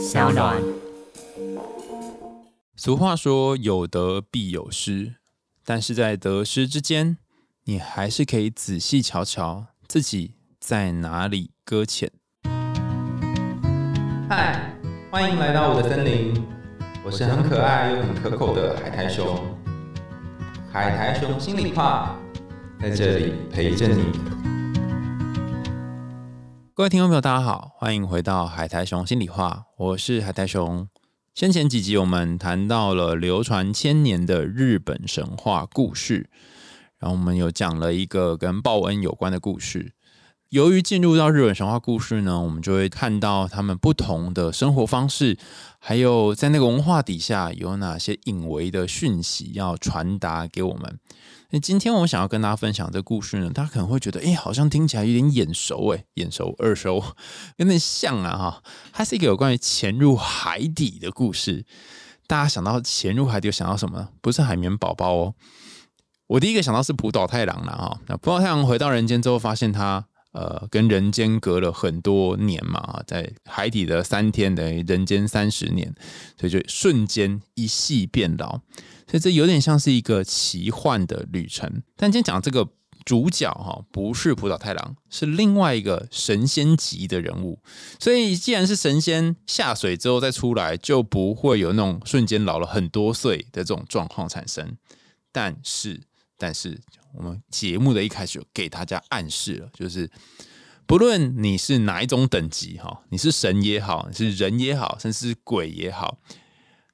小暖。俗话说“有得必有失”，但是在得失之间，你还是可以仔细瞧瞧自己在哪里搁浅。嗨，欢迎来到我的森林，我是很可爱又很可口的海苔熊。海苔熊心里话，在这里陪着你。各位听众朋友，大家好，欢迎回到海苔熊心里话，我是海苔熊。先前几集我们谈到了流传千年的日本神话故事，然后我们有讲了一个跟报恩有关的故事。由于进入到日本神话故事呢，我们就会看到他们不同的生活方式，还有在那个文化底下有哪些隐微的讯息要传达给我们。那今天我想要跟大家分享这故事呢，大家可能会觉得，哎，好像听起来有点眼熟，哎，眼熟、耳熟，有点像啊，哈。它是一个有关于潜入海底的故事。大家想到潜入海底，想到什么呢？不是海绵宝宝哦。我第一个想到是普岛太郎了，哈。那普岛太郎回到人间之后，发现他。呃，跟人间隔了很多年嘛，在海底的三天等于人间三十年，所以就瞬间一夕变老，所以这有点像是一个奇幻的旅程。但今天讲这个主角哈，不是浦岛太郎，是另外一个神仙级的人物。所以既然是神仙下水之后再出来，就不会有那种瞬间老了很多岁的这种状况产生。但是，但是。我们节目的一开始就给大家暗示了，就是不论你是哪一种等级哈，你是神也好，你是人也好，甚至是鬼也好，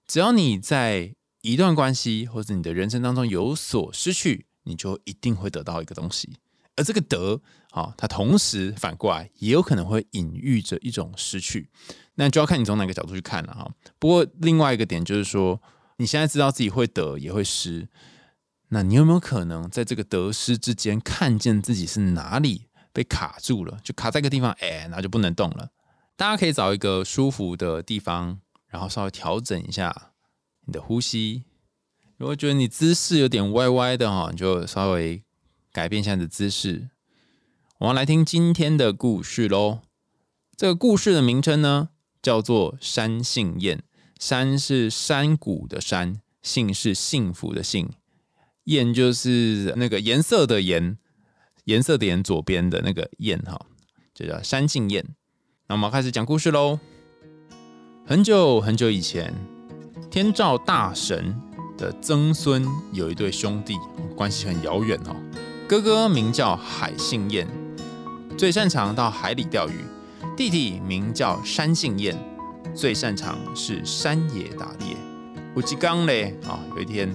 只要你在一段关系或者你的人生当中有所失去，你就一定会得到一个东西。而这个得啊，它同时反过来也有可能会隐喻着一种失去，那就要看你从哪个角度去看了哈。不过另外一个点就是说，你现在知道自己会得也会失。那你有没有可能在这个得失之间看见自己是哪里被卡住了？就卡在一个地方，哎，那就不能动了。大家可以找一个舒服的地方，然后稍微调整一下你的呼吸。如果觉得你姿势有点歪歪的哈，你就稍微改变一下你的姿势。我们来听今天的故事喽。这个故事的名称呢，叫做山杏宴。山是山谷的山，杏是幸福的幸。燕就是那个颜色的颜，颜色的颜左边的那个燕哈，就叫山杏燕。那我们开始讲故事喽。很久很久以前，天照大神的曾孙有一对兄弟，关系很遥远哦。哥哥名叫海杏燕，最擅长到海里钓鱼；弟弟名叫山杏燕，最擅长是山野打猎。吴吉刚嘞啊，有一天。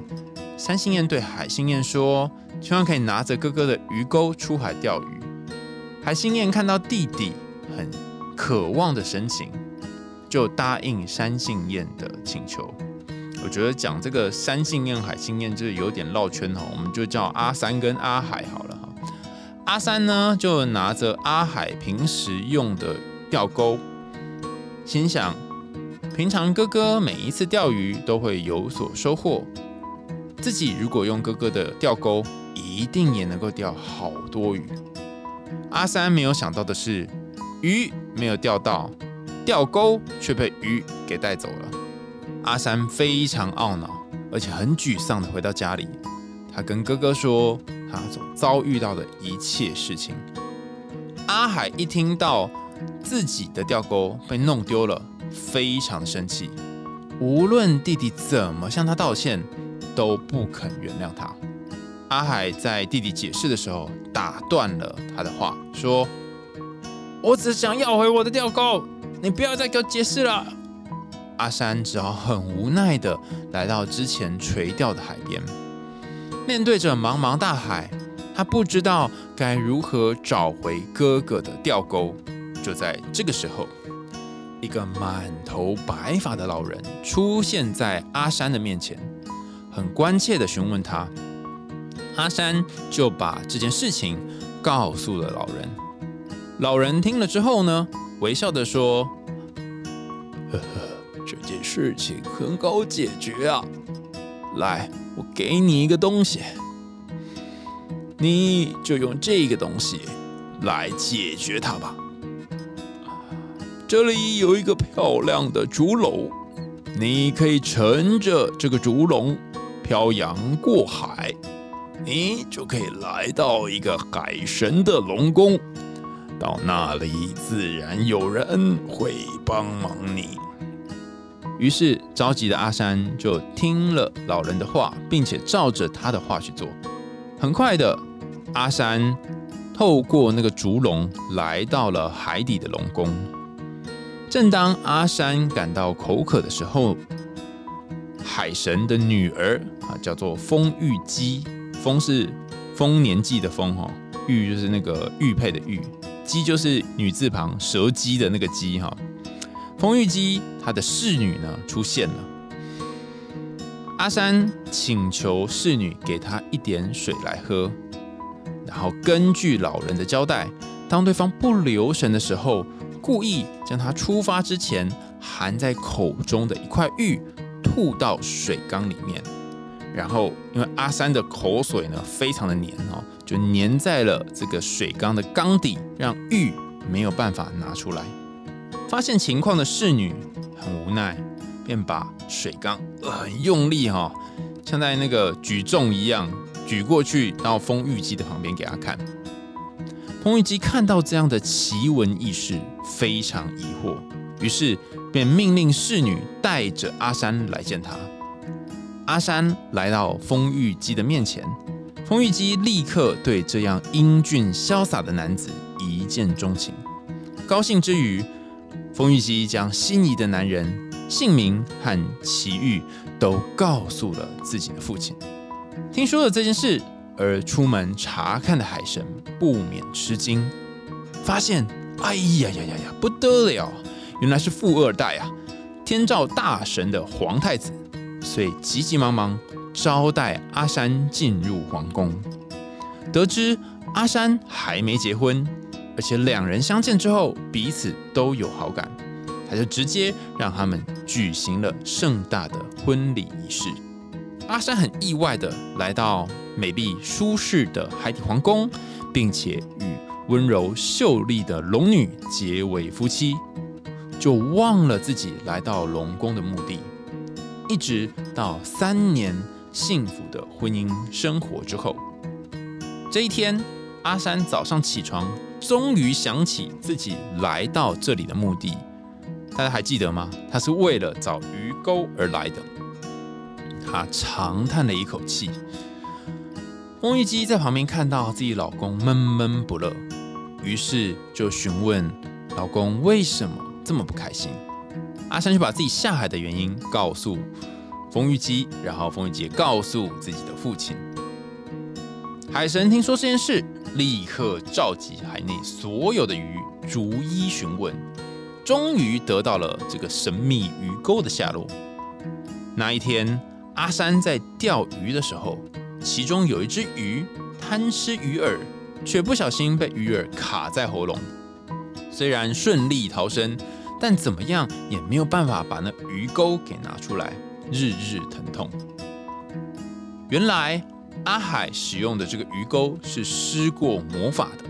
三星燕对海星燕说：“希望可以拿着哥哥的鱼钩出海钓鱼。”海星燕看到弟弟很渴望的神情，就答应三星燕的请求。我觉得讲这个三星燕、海星燕就是有点绕圈哦，我们就叫阿三跟阿海好了哈。阿三呢，就拿着阿海平时用的钓钩，心想：平常哥哥每一次钓鱼都会有所收获。自己如果用哥哥的钓钩，一定也能够钓好多鱼。阿三没有想到的是，鱼没有钓到，钓钩却被鱼给带走了。阿三非常懊恼，而且很沮丧的回到家里。他跟哥哥说他所遭遇到的一切事情。阿海一听到自己的钓钩被弄丢了，非常生气。无论弟弟怎么向他道歉。都不肯原谅他。阿海在弟弟解释的时候打断了他的话，说：“我只想要回我的钓钩，你不要再给我解释了。”阿山只好很无奈的来到之前垂钓的海边，面对着茫茫大海，他不知道该如何找回哥哥的钓钩。就在这个时候，一个满头白发的老人出现在阿山的面前。很关切的询问他，阿山就把这件事情告诉了老人。老人听了之后呢，微笑的说：“呵呵，这件事情很好解决啊，来，我给你一个东西，你就用这个东西来解决它吧。”这里有一个漂亮的竹篓，你可以乘着这个竹笼漂洋过海，你就可以来到一个海神的龙宫。到那里，自然有人会帮忙你。”于是着急的阿山就听了老人的话，并且照着他的话去做。很快的，阿山透过那个竹笼来到了海底的龙宫。正当阿山感到口渴的时候，海神的女儿啊，叫做风玉姬，风是丰年祭的丰哈，玉就是那个玉佩的玉，姬就是女字旁蛇姬的那个姬哈。丰玉姬她的侍女呢出现了，阿山请求侍女给他一点水来喝，然后根据老人的交代，当对方不留神的时候，故意将他出发之前含在口中的一块玉吐到水缸里面，然后因为阿三的口水呢非常的黏哦，就粘在了这个水缸的缸底，让玉没有办法拿出来。发现情况的侍女很无奈，便把水缸很用力哈，像在那个举重一样举过去到风玉姬的旁边给他看。风玉姬看到这样的奇闻异事，非常疑惑，于是便命令侍女带着阿山来见他。阿山来到风玉姬的面前，风玉姬立刻对这样英俊潇洒的男子一见钟情，高兴之余。风玉姬将心仪的男人姓名和奇遇都告诉了自己的父亲。听说了这件事而出门查看的海神不免吃惊，发现哎呀呀呀呀，不得了，原来是富二代啊，天照大神的皇太子，所以急急忙忙招待阿山进入皇宫。得知阿山还没结婚。而且两人相见之后，彼此都有好感，他就直接让他们举行了盛大的婚礼仪式。阿山很意外的来到美丽舒适的海底皇宫，并且与温柔秀丽的龙女结为夫妻，就忘了自己来到龙宫的目的，一直到三年幸福的婚姻生活之后，这一天，阿山早上起床。终于想起自己来到这里的目的，大家还记得吗？他是为了找鱼钩而来的。他长叹了一口气。风玉姬在旁边看到自己老公闷闷不乐，于是就询问老公为什么这么不开心。阿山就把自己下海的原因告诉冯玉姬，然后冯玉姬告诉自己的父亲。海神听说这件事。立刻召集海内所有的鱼，逐一询问，终于得到了这个神秘鱼钩的下落。那一天，阿山在钓鱼的时候，其中有一只鱼贪吃鱼饵，却不小心被鱼饵卡在喉咙。虽然顺利逃生，但怎么样也没有办法把那鱼钩给拿出来，日日疼痛。原来。阿海使用的这个鱼钩是施过魔法的，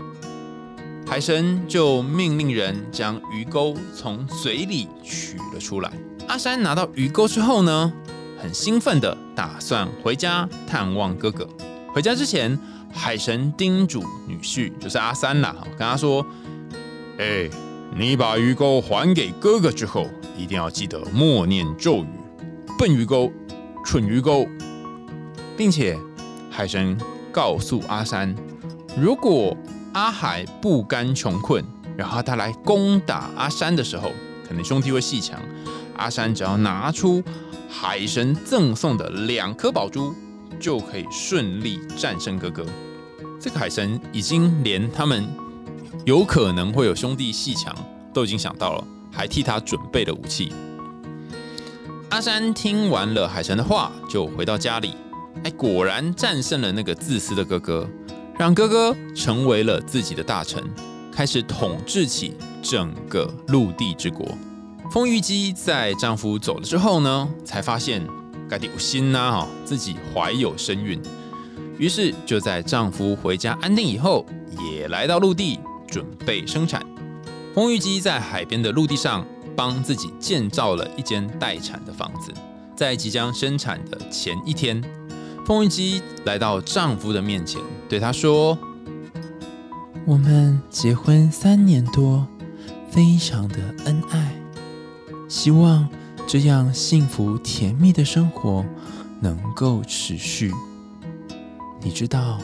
海神就命令人将鱼钩从嘴里取了出来。阿山拿到鱼钩之后呢，很兴奋的打算回家探望哥哥。回家之前，海神叮嘱女婿，就是阿三啦，跟他说：“哎，你把鱼钩还给哥哥之后，一定要记得默念咒语，笨鱼钩，蠢鱼钩，并且。”海神告诉阿山，如果阿海不甘穷困，然后他来攻打阿山的时候，可能兄弟会戏强。阿山只要拿出海神赠送的两颗宝珠，就可以顺利战胜哥哥。这个海神已经连他们有可能会有兄弟戏强都已经想到了，还替他准备了武器。阿山听完了海神的话，就回到家里。哎，果然战胜了那个自私的哥哥，让哥哥成为了自己的大臣，开始统治起整个陆地之国。风玉姬在丈夫走了之后呢，才发现该有心呐哈，自己怀有身孕，于是就在丈夫回家安定以后，也来到陆地准备生产。丰玉基在海边的陆地上帮自己建造了一间待产的房子。在即将生产的前一天，丰玉基来到丈夫的面前，对他说：“我们结婚三年多，非常的恩爱，希望这样幸福甜蜜的生活能够持续。你知道，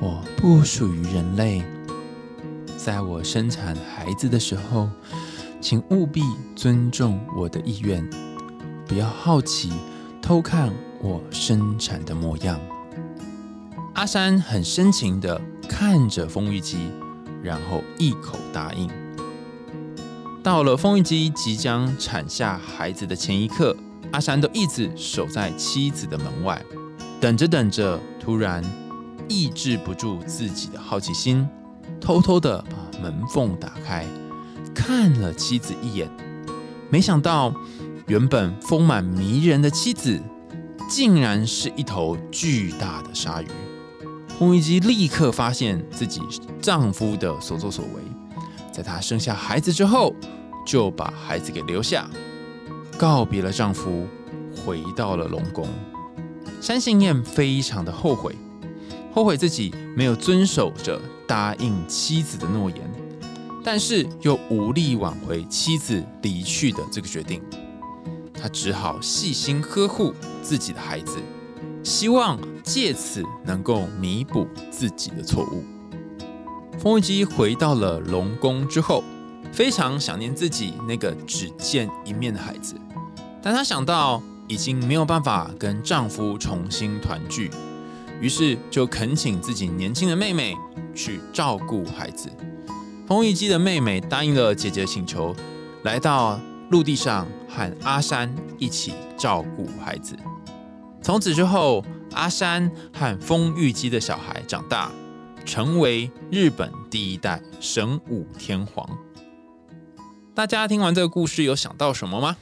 我不属于人类。”在我生产孩子的时候，请务必尊重我的意愿，不要好奇偷看我生产的模样。阿山很深情的看着丰玉基，然后一口答应。到了丰玉基即将产下孩子的前一刻，阿山都一直守在妻子的门外，等着等着，突然抑制不住自己的好奇心。偷偷的把门缝打开，看了妻子一眼，没想到原本丰满迷人的妻子，竟然是一头巨大的鲨鱼。红玉姬立刻发现自己丈夫的所作所为，在她生下孩子之后，就把孩子给留下，告别了丈夫，回到了龙宫。山信彦非常的后悔。后悔自己没有遵守着答应妻子的诺言，但是又无力挽回妻子离去的这个决定，他只好细心呵护自己的孩子，希望借此能够弥补自己的错误。风玉姬回到了龙宫之后，非常想念自己那个只见一面的孩子，但她想到已经没有办法跟丈夫重新团聚。于是就恳请自己年轻的妹妹去照顾孩子。丰玉姬的妹妹答应了姐姐的请求，来到陆地上和阿山一起照顾孩子。从此之后，阿山和丰玉姬的小孩长大，成为日本第一代神武天皇。大家听完这个故事，有想到什么吗？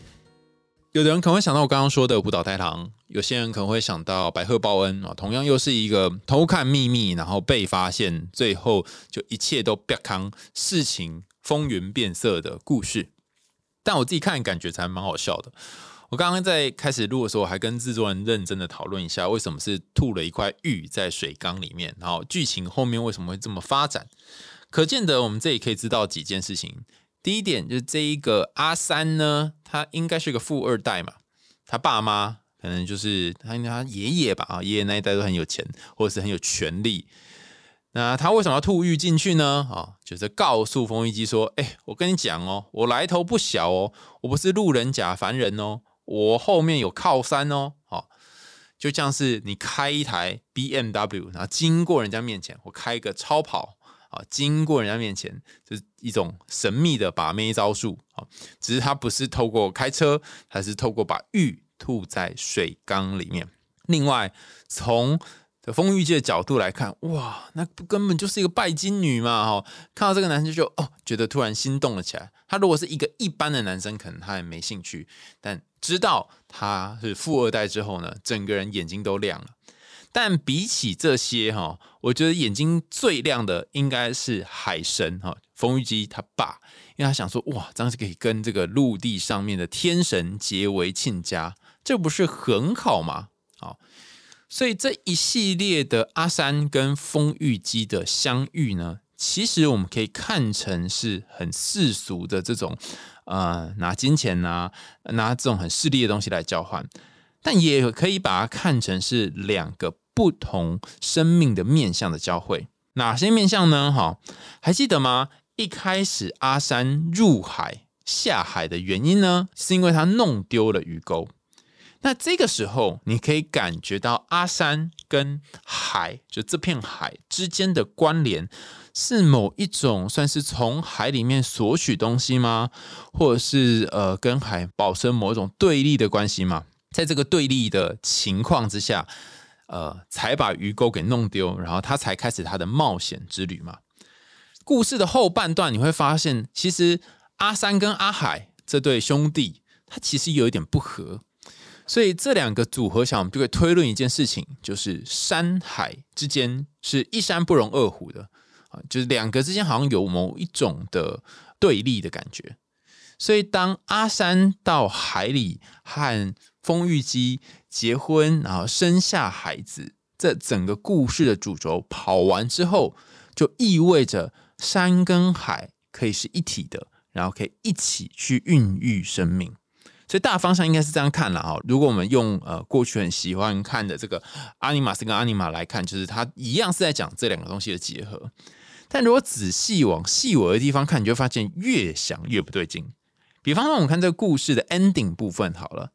有的人可能会想到我刚刚说的舞蹈太郎，有些人可能会想到白鹤报恩啊，同样又是一个偷看秘密，然后被发现，最后就一切都变康，事情风云变色的故事。但我自己看感觉才蛮好笑的。我刚刚在开始录的时候，我还跟制作人认真的讨论一下，为什么是吐了一块玉在水缸里面，然后剧情后面为什么会这么发展？可见得我们这里可以知道几件事情。第一点就是这一个阿三呢，他应该是个富二代嘛，他爸妈可能就是他他爷爷吧啊，爷爷那一代都很有钱或者是很有权利。那他为什么要吐玉进去呢？啊，就是告诉冯玉姬说：“哎，我跟你讲哦，我来头不小哦，我不是路人甲凡人哦，我后面有靠山哦。”好，就像是你开一台 B M W，然后经过人家面前，我开一个超跑。啊，经过人家面前，就是一种神秘的把妹招数啊。只是他不是透过开车，他是透过把玉吐在水缸里面。另外，从风玉界的角度来看，哇，那根本就是一个拜金女嘛！哈，看到这个男生就哦，觉得突然心动了起来。他如果是一个一般的男生，可能他也没兴趣。但知道他是富二代之后呢，整个人眼睛都亮了。但比起这些哈，我觉得眼睛最亮的应该是海神哈，冯玉姬他爸，因为他想说哇，这样子可以跟这个陆地上面的天神结为亲家，这不是很好吗？好，所以这一系列的阿三跟风玉姬的相遇呢，其实我们可以看成是很世俗的这种，呃，拿金钱呐，拿这种很势利的东西来交换，但也可以把它看成是两个。不同生命的面相的交汇，哪些面相呢？哈，还记得吗？一开始阿三入海下海的原因呢，是因为他弄丢了鱼钩。那这个时候，你可以感觉到阿三跟海，就这片海之间的关联，是某一种算是从海里面索取东西吗？或者是呃，跟海保持某一种对立的关系吗？在这个对立的情况之下。呃，才把鱼钩给弄丢，然后他才开始他的冒险之旅嘛。故事的后半段你会发现，其实阿三跟阿海这对兄弟，他其实有一点不和，所以这两个组合起来，我们就会推论一件事情，就是山海之间是一山不容二虎的啊，就是两个之间好像有某一种的对立的感觉。所以当阿山到海里和丰玉姬结婚，然后生下孩子，这整个故事的主轴跑完之后，就意味着山跟海可以是一体的，然后可以一起去孕育生命。所以大方向应该是这样看了哈。如果我们用呃过去很喜欢看的这个阿尼玛斯跟阿尼玛来看，就是它一样是在讲这两个东西的结合。但如果仔细往细微的地方看，你就发现越想越不对劲。比方说，我们看这个故事的 ending 部分好了。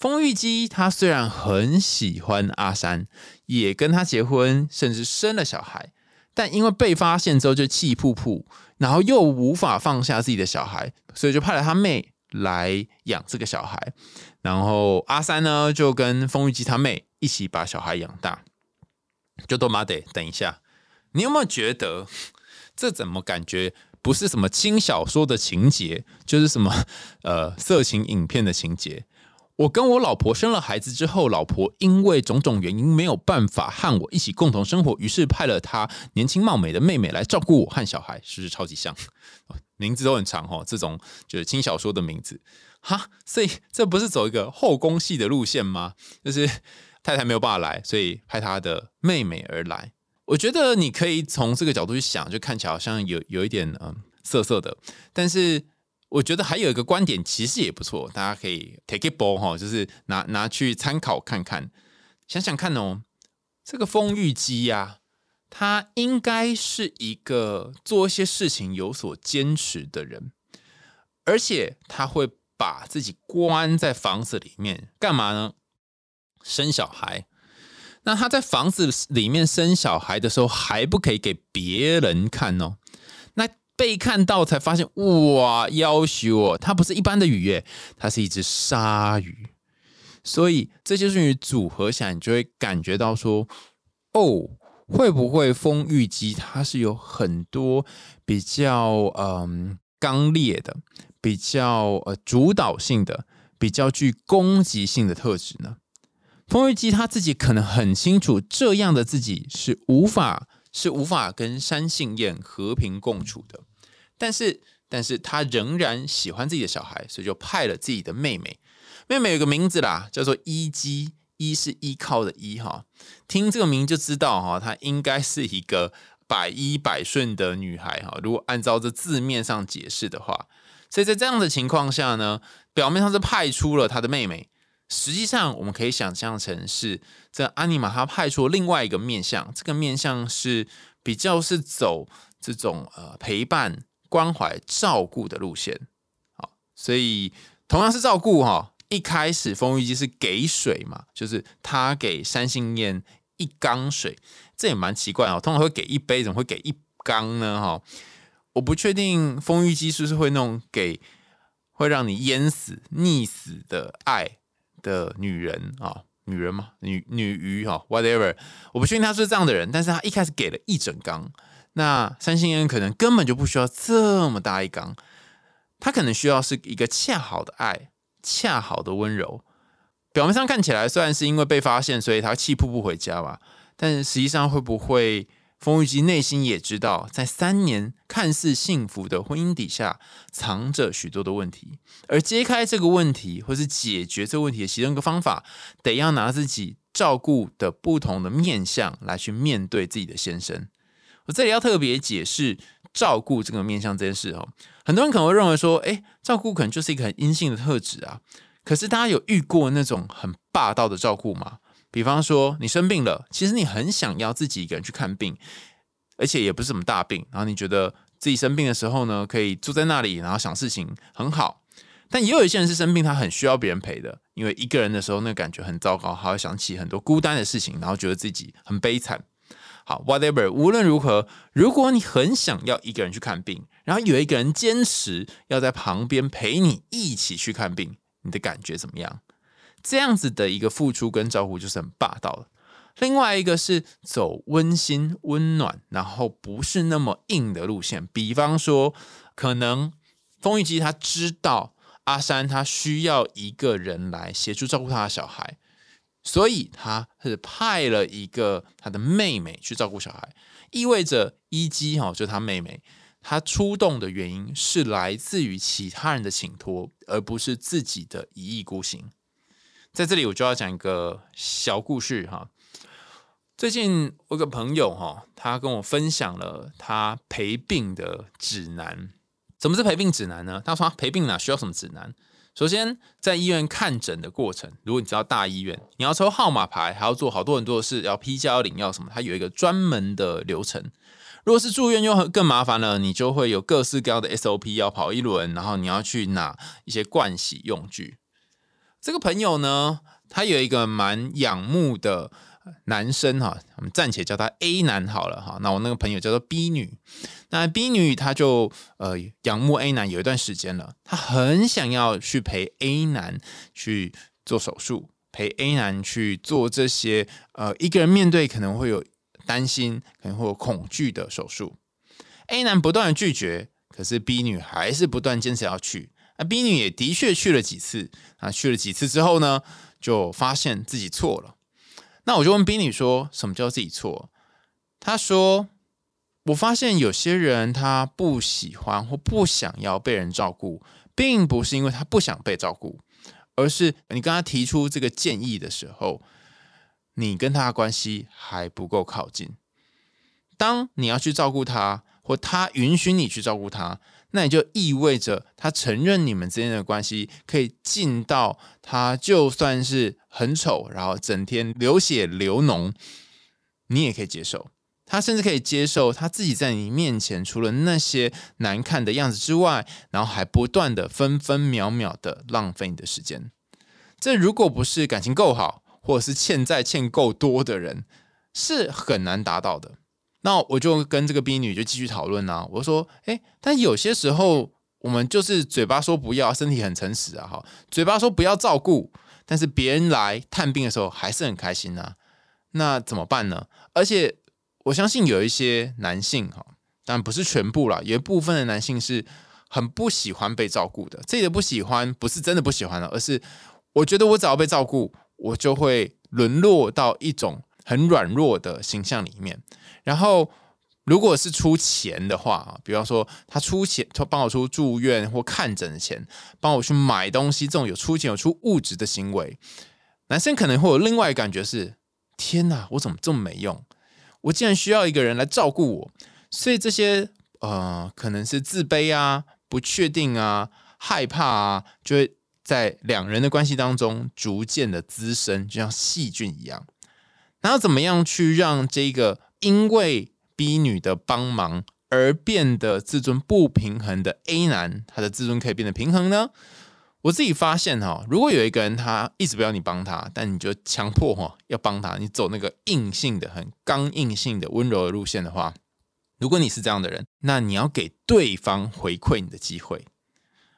丰玉姬她虽然很喜欢阿山，也跟他结婚，甚至生了小孩，但因为被发现之后就气噗噗，然后又无法放下自己的小孩，所以就派了他妹。来养这个小孩，然后阿三呢就跟风玉姬他妹一起把小孩养大。就多妈得等一下，你有没有觉得这怎么感觉不是什么轻小说的情节，就是什么呃色情影片的情节？我跟我老婆生了孩子之后，老婆因为种种原因没有办法和我一起共同生活，于是派了她年轻貌美的妹妹来照顾我和小孩，是不是超级像？名字都很长哦，这种就是轻小说的名字哈，所以这不是走一个后宫戏的路线吗？就是太太没有办法来，所以派她的妹妹而来。我觉得你可以从这个角度去想，就看起来好像有有一点嗯涩涩的，但是。我觉得还有一个观点其实也不错，大家可以 take it ball 哈，就是拿拿去参考看看。想想看哦，这个丰玉姬呀，他应该是一个做一些事情有所坚持的人，而且他会把自己关在房子里面干嘛呢？生小孩。那他在房子里面生小孩的时候，还不可以给别人看哦。被看到才发现，哇，要求哦，它不是一般的鱼耶，它是一只鲨鱼。所以这些鱼组合起来，你就会感觉到说，哦，会不会风玉姬它是有很多比较嗯刚烈的、比较呃主导性的、比较具攻击性的特质呢？风玉姬他自己可能很清楚，这样的自己是无法是无法跟山杏燕和平共处的。但是，但是他仍然喜欢自己的小孩，所以就派了自己的妹妹。妹妹有个名字啦，叫做依姬，依是依靠的依哈。听这个名就知道哈，她应该是一个百依百顺的女孩哈。如果按照这字面上解释的话，所以在这样的情况下呢，表面上是派出了他的妹妹，实际上我们可以想象成是这阿尼玛他派出另外一个面相，这个面相是比较是走这种呃陪伴。关怀照顾的路线，好，所以同样是照顾哈。一开始风玉姬是给水嘛，就是他给三星燕一缸水，这也蛮奇怪哦。通常会给一杯，怎么会给一缸呢？哈，我不确定风玉姬是不是会那种给会让你淹死、溺死的爱的女人啊，女人嘛，女女鱼哈，whatever，我不确定他是这样的人，但是他一开始给了一整缸。那三星人可能根本就不需要这么大一缸，他可能需要是一个恰好的爱，恰好的温柔。表面上看起来虽然是因为被发现，所以他气噗噗回家吧，但实际上会不会风玉姬内心也知道，在三年看似幸福的婚姻底下，藏着许多的问题，而揭开这个问题，或是解决这个问题的其中一个方法，得要拿自己照顾的不同的面相来去面对自己的先生。我这里要特别解释照顾这个面向这件事哦，很多人可能会认为说，哎，照顾可能就是一个很阴性的特质啊。可是大家有遇过那种很霸道的照顾吗？比方说你生病了，其实你很想要自己一个人去看病，而且也不是什么大病，然后你觉得自己生病的时候呢，可以坐在那里，然后想事情很好。但也有一些人是生病，他很需要别人陪的，因为一个人的时候那感觉很糟糕，还会想起很多孤单的事情，然后觉得自己很悲惨。好，whatever，无论如何，如果你很想要一个人去看病，然后有一个人坚持要在旁边陪你一起去看病，你的感觉怎么样？这样子的一个付出跟照顾就是很霸道了。另外一个是走温馨、温暖，然后不是那么硬的路线。比方说，可能风玉姬他知道阿山他需要一个人来协助照顾他的小孩。所以他是派了一个他的妹妹去照顾小孩，意味着一基哈，就他妹妹，他出动的原因是来自于其他人的请托，而不是自己的一意孤行。在这里，我就要讲一个小故事哈。最近我有个朋友哈，他跟我分享了他陪病的指南。什么是陪病指南呢？他说陪病哪需要什么指南？首先，在医院看诊的过程，如果你知道大医院，你要抽号码牌，还要做好多很多的事，要批假、要领药什么，它有一个专门的流程。如果是住院，又更麻烦了，你就会有各式各样的 SOP 要跑一轮，然后你要去拿一些盥洗用具。这个朋友呢，他有一个蛮仰慕的。男生哈，我们暂且叫他 A 男好了哈。那我那个朋友叫做 B 女，那 B 女她就呃仰慕 A 男有一段时间了，她很想要去陪 A 男去做手术，陪 A 男去做这些呃一个人面对可能会有担心，可能会有恐惧的手术。A 男不断的拒绝，可是 B 女还是不断坚持要去。那 B 女也的确去了几次，啊去了几次之后呢，就发现自己错了。那我就问宾女说：“什么叫自己错？”他说：“我发现有些人他不喜欢或不想要被人照顾，并不是因为他不想被照顾，而是你跟他提出这个建议的时候，你跟他的关系还不够靠近。当你要去照顾他，或他允许你去照顾他。”那也就意味着他承认你们之间的关系可以近到他就算是很丑，然后整天流血流脓，你也可以接受。他甚至可以接受他自己在你面前除了那些难看的样子之外，然后还不断的分分秒秒的浪费你的时间。这如果不是感情够好，或者是欠债欠够多的人，是很难达到的。那我就跟这个 B 女就继续讨论啊，我说，哎，但有些时候我们就是嘴巴说不要，身体很诚实啊，哈，嘴巴说不要照顾，但是别人来探病的时候还是很开心呐，那怎么办呢？而且我相信有一些男性哈，但不是全部啦，有一部分的男性是很不喜欢被照顾的。这里的不喜欢不是真的不喜欢了，而是我觉得我只要被照顾，我就会沦落到一种很软弱的形象里面。然后，如果是出钱的话啊，比方说他出钱，他帮我出住院或看诊的钱，帮我去买东西，这种有出钱有出物质的行为，男生可能会有另外感觉是：天哪，我怎么这么没用？我竟然需要一个人来照顾我，所以这些呃，可能是自卑啊、不确定啊、害怕啊，就会在两人的关系当中逐渐的滋生，就像细菌一样。然后怎么样去让这个？因为 B 女的帮忙而变得自尊不平衡的 A 男，他的自尊可以变得平衡呢？我自己发现哈，如果有一个人他一直不要你帮他，但你就强迫哈要帮他，你走那个硬性的、很刚硬性的温柔的路线的话，如果你是这样的人，那你要给对方回馈你的机会。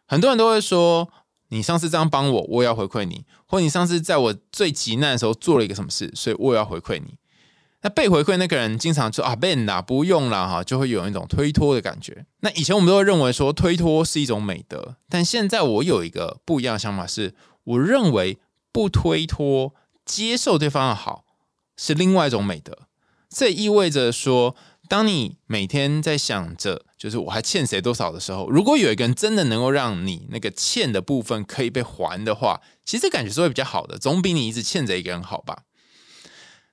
很多人都会说，你上次这样帮我，我也要回馈你；或你上次在我最急难的时候做了一个什么事，所以我也要回馈你。那被回馈那个人经常说啊，Ben 啊，不用了哈，就会有一种推脱的感觉。那以前我们都会认为说推脱是一种美德，但现在我有一个不一样的想法，是我认为不推脱，接受对方的好是另外一种美德。这意味着说，当你每天在想着就是我还欠谁多少的时候，如果有一个人真的能够让你那个欠的部分可以被还的话，其实感觉是会比较好的，总比你一直欠着一个人好吧。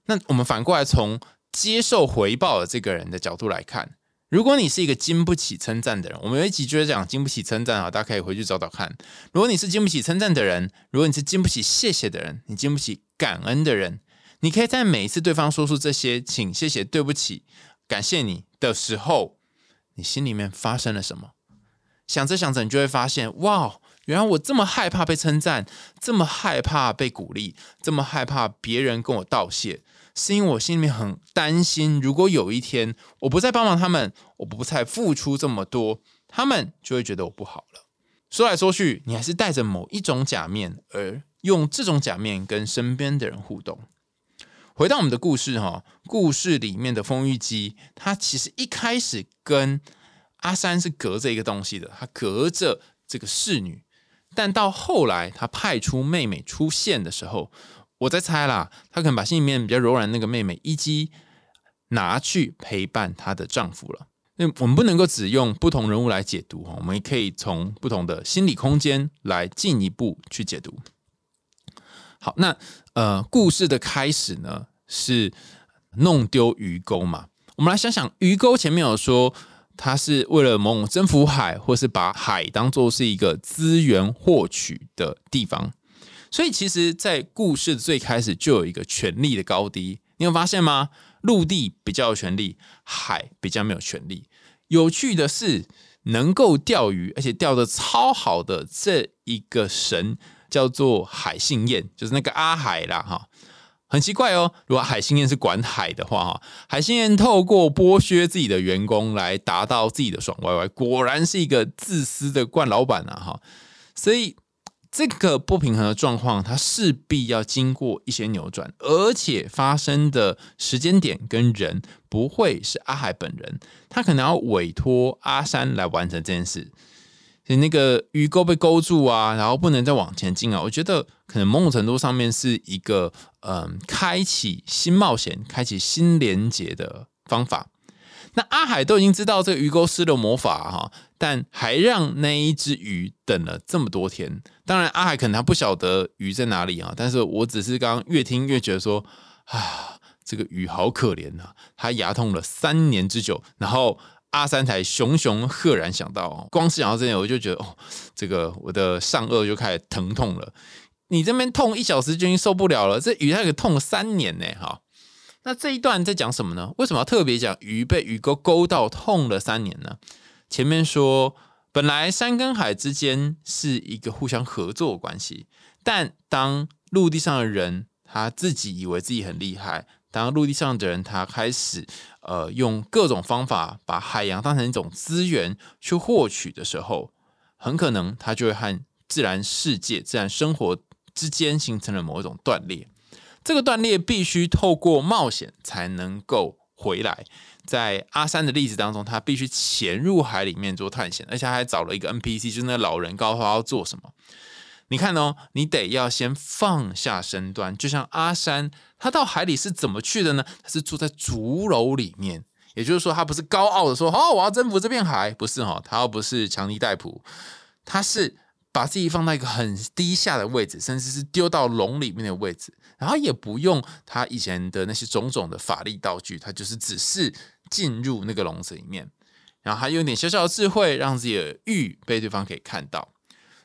那我们反过来从接受回报的这个人的角度来看，如果你是一个经不起称赞的人，我们有一集就是讲经不起称赞啊，大家可以回去找找看。如果你是经不起称赞的人，如果你是经不起谢谢的人，你经不起感恩的人，你可以在每一次对方说出这些请、谢谢、对不起、感谢你的时候，你心里面发生了什么？想着想着，你就会发现，哇，原来我这么害怕被称赞，这么害怕被鼓励，这么害怕别人跟我道谢。是因为我心里面很担心，如果有一天我不再帮忙他们，我不再付出这么多，他们就会觉得我不好了。说来说去，你还是带着某一种假面，而用这种假面跟身边的人互动。回到我们的故事哈，故事里面的风玉姬，他其实一开始跟阿三是隔着一个东西的，他隔着这个侍女，但到后来他派出妹妹出现的时候。我在猜啦，她可能把心里面比较柔软那个妹妹一姬拿去陪伴她的丈夫了。那我们不能够只用不同人物来解读哈，我们也可以从不同的心理空间来进一步去解读。好，那呃，故事的开始呢是弄丢鱼钩嘛？我们来想想，鱼钩前面有说，它是为了某种征服海，或是把海当做是一个资源获取的地方。所以，其实，在故事最开始就有一个权力的高低，你有发现吗？陆地比较有权利，海比较没有权利。有趣的是，能够钓鱼而且钓的超好的这一个神叫做海信宴，就是那个阿海啦，哈。很奇怪哦，如果海信彦是管海的话，哈，海信彦透过剥削自己的员工来达到自己的爽歪歪，果然是一个自私的惯老板啊，哈。所以。这个不平衡的状况，它势必要经过一些扭转，而且发生的时间点跟人不会是阿海本人，他可能要委托阿山来完成这件事。你那个鱼钩被勾住啊，然后不能再往前进啊，我觉得可能某种程度上面是一个嗯，开启新冒险、开启新连接的方法。那阿海都已经知道这个鱼钩施了魔法哈，但还让那一只鱼等了这么多天。当然，阿海可能他不晓得鱼在哪里啊，但是我只是刚刚越听越觉得说啊，这个鱼好可怜呐，它牙痛了三年之久。然后阿三才熊熊赫然想到，光是想到这点，我就觉得哦，这个我的上颚就开始疼痛了。你这边痛一小时就已经受不了了，这鱼它可痛了三年呢，哈。那这一段在讲什么呢？为什么要特别讲鱼被鱼钩勾到痛了三年呢？前面说，本来山跟海之间是一个互相合作关系，但当陆地上的人他自己以为自己很厉害，当陆地上的人他开始呃用各种方法把海洋当成一种资源去获取的时候，很可能他就会和自然世界、自然生活之间形成了某一种断裂。这个断裂必须透过冒险才能够回来。在阿三的例子当中，他必须潜入海里面做探险，而且还找了一个 NPC，就是那老人，告诉他要做什么。你看哦，你得要先放下身段，就像阿山，他到海里是怎么去的呢？他是住在竹楼里面，也就是说，他不是高傲的说：“哦，我要征服这片海。”不是哈，他又不是强尼戴普，他是。把自己放到一个很低下的位置，甚至是丢到笼里面的位置，然后也不用他以前的那些种种的法力道具，他就是只是进入那个笼子里面，然后还有点小小的智慧，让自己的玉被对方可以看到。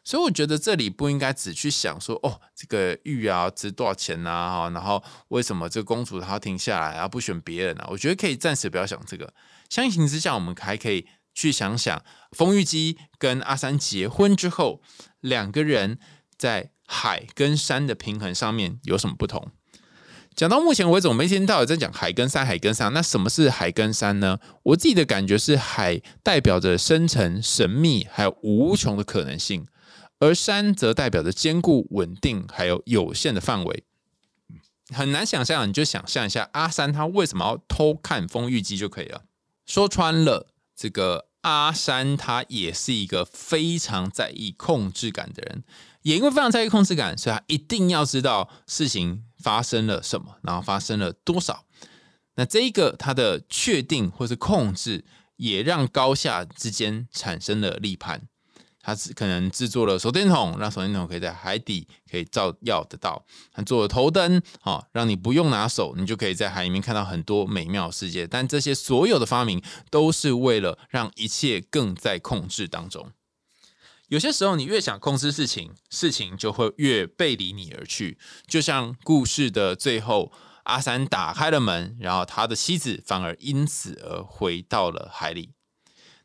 所以我觉得这里不应该只去想说，哦，这个玉啊值多少钱呐？然后为什么这个公主她要停下来啊，不选别人啊？我觉得可以暂时不要想这个。相形之下，我们还可以。去想想，丰玉姬跟阿三结婚之后，两个人在海跟山的平衡上面有什么不同？讲到目前为止，我们一天到晚在讲海跟山，海跟山。那什么是海跟山呢？我自己的感觉是，海代表着深沉、神秘，还有无穷的可能性；而山则代表着坚固、稳定，还有有限的范围。很难想象，你就想象一下，阿三他为什么要偷看风玉机就可以了。说穿了。这个阿山他也是一个非常在意控制感的人，也因为非常在意控制感，所以他一定要知道事情发生了什么，然后发生了多少。那这一个他的确定或是控制，也让高下之间产生了立判。他是可能制作了手电筒，让手电筒可以在海底可以照耀得到。他做了头灯，好，让你不用拿手，你就可以在海里面看到很多美妙世界。但这些所有的发明，都是为了让一切更在控制当中。有些时候，你越想控制事情，事情就会越背离你而去。就像故事的最后，阿三打开了门，然后他的妻子反而因此而回到了海里。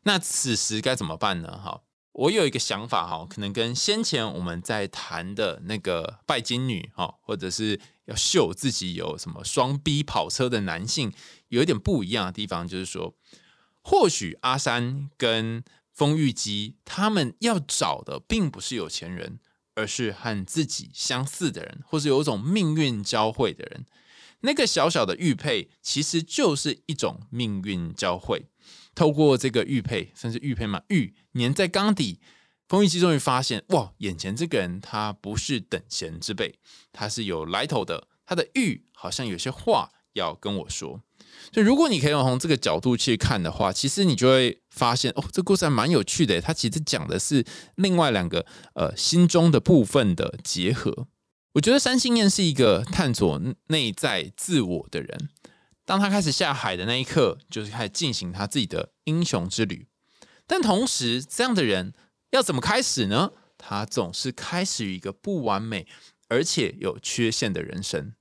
那此时该怎么办呢？哈？我有一个想法哈，可能跟先前我们在谈的那个拜金女哈，或者是要秀自己有什么双 B 跑车的男性，有一点不一样的地方，就是说，或许阿三跟丰玉姬他们要找的，并不是有钱人，而是和自己相似的人，或是有一种命运交汇的人。那个小小的玉佩，其实就是一种命运交汇。透过这个玉佩，甚至玉佩嘛，玉粘在缸底，风玉基终于发现，哇，眼前这个人他不是等闲之辈，他是有来头的，他的玉好像有些话要跟我说。所以，如果你可以从这个角度去看的话，其实你就会发现，哦，这故事还蛮有趣的。它其实讲的是另外两个呃心中的部分的结合。我觉得三星燕是一个探索内在自我的人。当他开始下海的那一刻，就是开始进行他自己的英雄之旅。但同时，这样的人要怎么开始呢？他总是开始于一个不完美而且有缺陷的人生。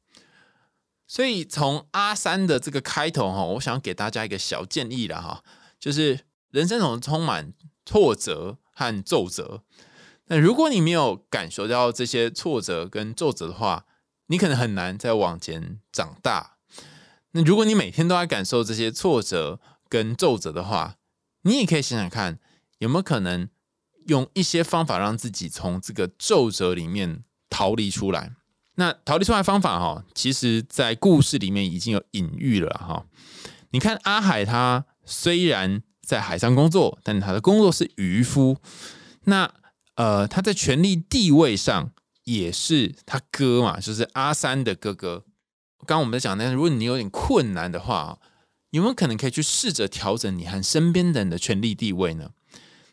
所以从阿三的这个开头哈，我想给大家一个小建议了哈，就是人生总是充满挫折和皱折。那如果你没有感受到这些挫折跟皱折的话，你可能很难再往前长大。那如果你每天都在感受这些挫折跟皱褶的话，你也可以想想看，有没有可能用一些方法让自己从这个皱褶里面逃离出来。那逃离出来方法哈，其实在故事里面已经有隐喻了哈。你看阿海他虽然在海上工作，但他的工作是渔夫。那呃，他在权力地位上也是他哥嘛，就是阿三的哥哥。刚刚我们在讲那，如果你有点困难的话，有没有可能可以去试着调整你和身边的人的权力地位呢？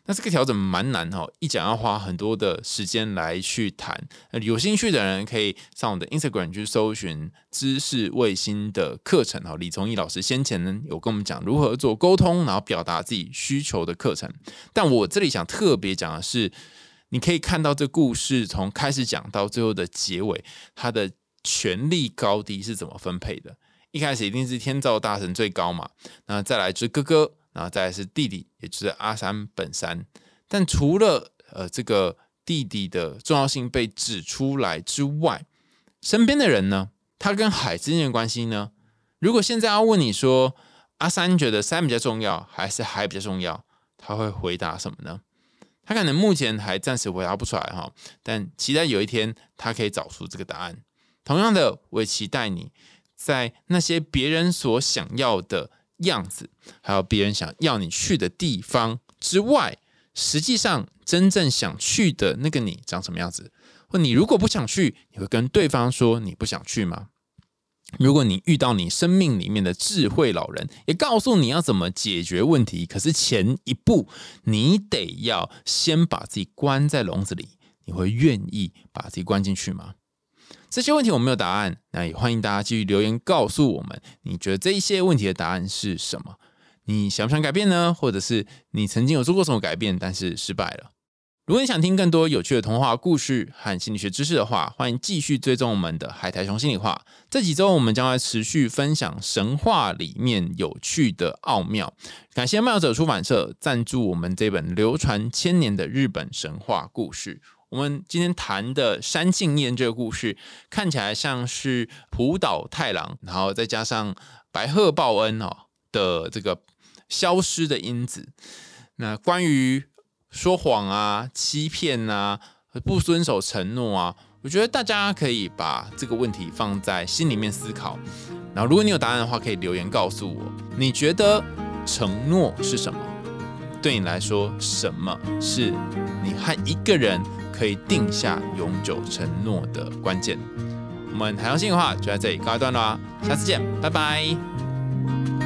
那这个调整蛮难哈，一讲要花很多的时间来去谈。有兴趣的人可以上我的 Instagram 去搜寻知识卫星的课程哈。李崇义老师先前呢有跟我们讲如何做沟通，然后表达自己需求的课程。但我这里想特别讲的是，你可以看到这故事从开始讲到最后的结尾，它的权力高低是怎么分配的。一开始一定是天照大神最高嘛，那再来是哥哥。然后再来是弟弟，也就是阿三本山。但除了呃这个弟弟的重要性被指出来之外，身边的人呢，他跟海之间的关系呢？如果现在要问你说，阿三觉得山比较重要，还是海比较重要？他会回答什么呢？他可能目前还暂时回答不出来哈，但期待有一天他可以找出这个答案。同样的，我也期待你在那些别人所想要的。样子，还有别人想要你去的地方之外，实际上真正想去的那个你长什么样子？或你如果不想去，你会跟对方说你不想去吗？如果你遇到你生命里面的智慧老人，也告诉你要怎么解决问题，可是前一步你得要先把自己关在笼子里，你会愿意把自己关进去吗？这些问题我没有答案，那也欢迎大家继续留言告诉我们，你觉得这一些问题的答案是什么？你想不想改变呢？或者是你曾经有做过什么改变，但是失败了？如果你想听更多有趣的童话故事和心理学知识的话，欢迎继续追踪我们的海苔熊心理话。这几周我们将会持续分享神话里面有趣的奥妙。感谢漫游者出版社赞助我们这本流传千年的日本神话故事。我们今天谈的山庆彦这个故事，看起来像是浦岛太郎，然后再加上白鹤报恩哦的这个消失的因子。那关于说谎啊、欺骗啊、不遵守承诺啊，我觉得大家可以把这个问题放在心里面思考。然后，如果你有答案的话，可以留言告诉我。你觉得承诺是什么？对你来说，什么是你和一个人？可以定下永久承诺的关键。我们海洋性的话，就在这里告一段落，下次见，拜拜。